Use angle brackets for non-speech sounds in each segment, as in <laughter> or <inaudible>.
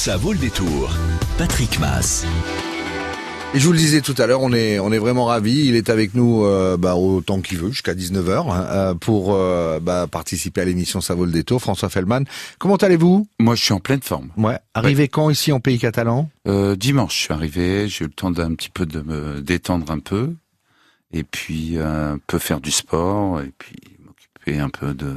ça vaut le détour. Patrick Mass. Et je vous le disais tout à l'heure, on est on est vraiment ravis. Il est avec nous euh, bah, autant qu'il veut, jusqu'à 19h, euh, pour euh, bah, participer à l'émission Ça vaut le détour. François Fellman, comment allez-vous? Moi, je suis en pleine forme. Ouais. Arrivé quand ici en pays catalan? Euh, dimanche, je suis arrivé. J'ai eu le temps d'un petit peu de me détendre un peu, et puis euh, un peu faire du sport, et puis m'occuper un peu de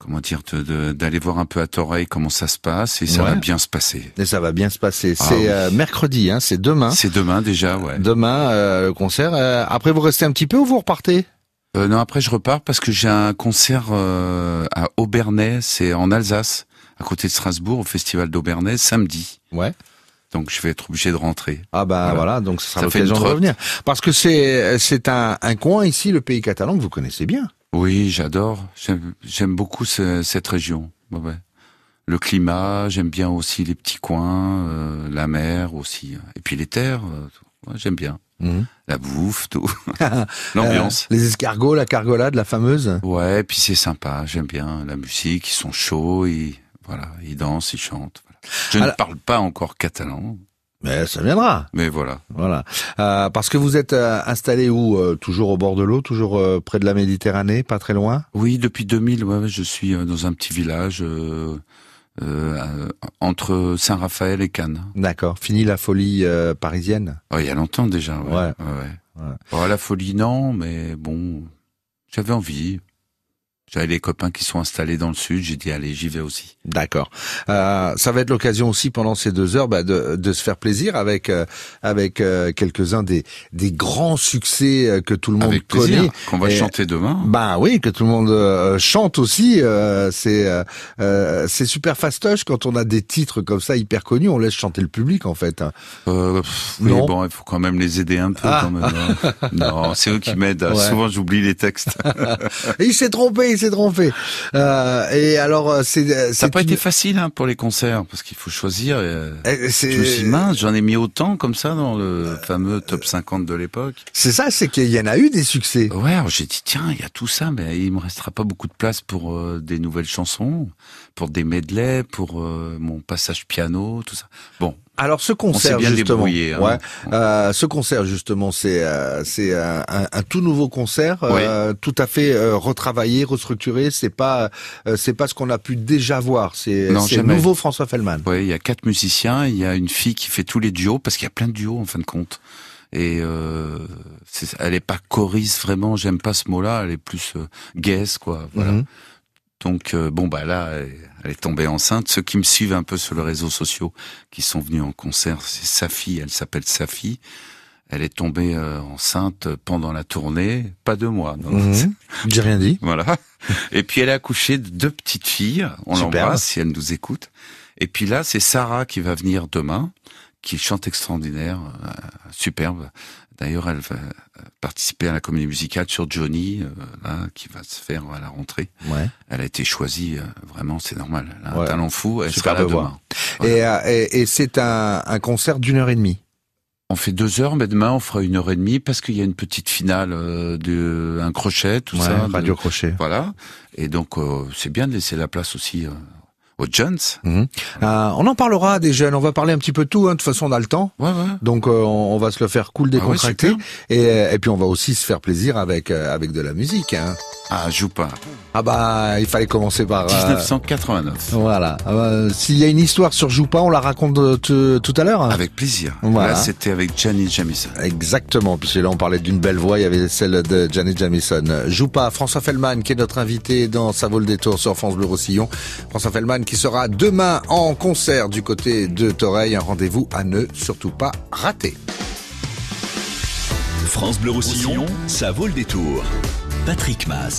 comment dire, de- de- d'aller voir un peu à Toreil comment ça se passe, et ça Ouais. va bien se passer. Et ça va bien se passer. Ah C'est oui. euh, mercredi, hein, c'est demain. C'est demain déjà, ouais. Demain euh, le concert. Euh, après vous restez un petit peu ou vous repartez? Euh, non, après je repars parce que j'ai un concert euh, à Aubernais, c'est en Alsace, à côté de Strasbourg, au festival d'Aubernais, samedi. Ouais. Donc je vais être obligé de rentrer. Ah bah voilà, Voilà. donc ce sera l'occasion de revenir. Parce que c'est c'est un, un coin ici, le pays catalan, que vous connaissez bien. Oui, j'adore. J'aime beaucoup ce- cette région. Ouais. Le climat, j'aime bien aussi les petits coins, euh, la mer aussi, et puis les terres. euh. Ouais, j'aime bien Mhm. la bouffe, tout, <laughs> l'ambiance. Euh, les escargots, la cargolade, la fameuse. Ouais, et puis c'est sympa. J'aime bien la musique. Ils sont chauds, ils voilà, ils dansent, ils chantent. voilà. Je Alors- ne parle pas encore catalan, Mais ça viendra. mais voilà. Voilà. Euh, parce que vous êtes euh, installé où euh, Toujours au bord de l'eau, toujours euh, près de la Méditerranée, pas très loin? Oui, depuis 2000, ouais, je suis euh, dans un petit village euh, euh, euh, entre Saint-Raphaël et Cannes. D'accord. Fini la folie euh, parisienne? Oh, il y a longtemps déjà. Ouais. Ouais. ouais, ouais. Ouais. Oh, la folie, non, mais bon, j'avais envie. J'avais les copains qui sont installés dans le sud. J'ai dit allez, j'y vais aussi. D'accord. Euh, ça va être l'occasion aussi pendant ces deux heures bah, de, de se faire plaisir avec euh, avec euh, quelques-uns des des grands succès euh, que tout le monde Avec plaisir. connaît. Qu'on va Et- chanter demain. Bah oui, que tout le monde euh, chante aussi. euh, c'est c'est super fastoche quand on a des titres comme ça hyper connus. On laisse chanter le public en fait. hein. Euh, pff, oui, Non. bon, il faut quand même les aider un peu. Ah. Quand même, hein. non, c'est eux qui m'aident. <laughs> Ouais. Souvent, j'oublie les textes. <laughs> Il s'est trompé, s'est trompé. Euh, et alors euh, c'est Ça n'a pas une- été facile hein, pour les concerts parce qu'il faut choisir. euh, euh, c'est Je me suis dit, mince, j'en ai mis autant comme ça dans le fameux top 50 de l'époque. c'est ça, c'est qu'il y en a eu des succès. Ouais, j'ai dit tiens, il y a tout ça, mais il me restera pas beaucoup de place pour euh, des nouvelles chansons, pour des medleys, pour euh, mon passage piano, tout ça. Bon, Alors ce concert bien justement. Hein. ouais, euh, ce concert justement, c'est euh, c'est un, un- un tout nouveau concert, euh, tout à fait euh, retravaillé, restructuré. C'est pas euh, c'est pas ce qu'on a pu déjà voir. C'est c'est nouveau François Fellman. Ouais, il y a quatre musiciens, il y a une fille qui fait tous les duos parce qu'il y a plein de duos en fin de compte. Et euh, c'est- elle est pas choriste vraiment, j'aime pas ce mot-là, elle est plus euh, guesse quoi. Voilà. Mhm. Donc euh, bon bah là, elle, est tombée enceinte. Ceux qui me suivent un peu sur les réseaux sociaux, qui sont venus en concert, c'est Safi, elle s'appelle Safi. Elle est tombée euh, enceinte pendant la tournée, pas de moi. non. Mhm. <laughs> J'ai rien dit. Voilà. Et puis elle a accouché de deux petites filles. On l'embrasse si elle nous écoute. Et puis là, c'est Sarah qui va venir demain, qui chante extraordinaire, euh, superbe. D'ailleurs, elle va euh, participer à la comédie musicale sur Johnny, euh, là, qui va se faire à la rentrée. Ouais. Elle a été choisie, euh, vraiment, c'est normal. Elle a Ouais. un talent fou, elle Super sera là demain. Voilà. Et, et, et c'est un, un concert d'une heure et demie. On fait deux heures, mais demain on fera une heure et demie parce qu'il y a une petite finale euh, de un crochet, tout Ouais, ça. de- Radio Crochet. Voilà. Et donc euh, c'est bien de laisser la place aussi euh, aux jeunes. Mhm. Euh, on en parlera des jeunes. On va parler un petit peu de tout. Hein. De toute façon, on a le temps. Ouais, ouais. Donc euh, on va se le faire cool, Ah ouais, décontracté, et, euh, et puis on va aussi se faire plaisir avec euh, avec de la musique. Hein. Ah, joue pas. Ah bah il fallait commencer par. euh, 1989. voilà. Ah bah, S'il y a une histoire sur Joupa, on la raconte te- tout à l'heure. hein. Avec plaisir. Voilà. Là, c'était avec Janis Jamison. Exactement, puisque là on parlait d'une belle voix, il y avait celle de Janet Jamison. Joupa, François Fellman qui est notre invité dans vaut le détour sur France Bleu Roussillon. François Fellman qui sera demain en concert du côté de Toreil, un rendez-vous à ne surtout pas rater. France Bleu Roussillon, ça vaut le détour. Patrick Mass.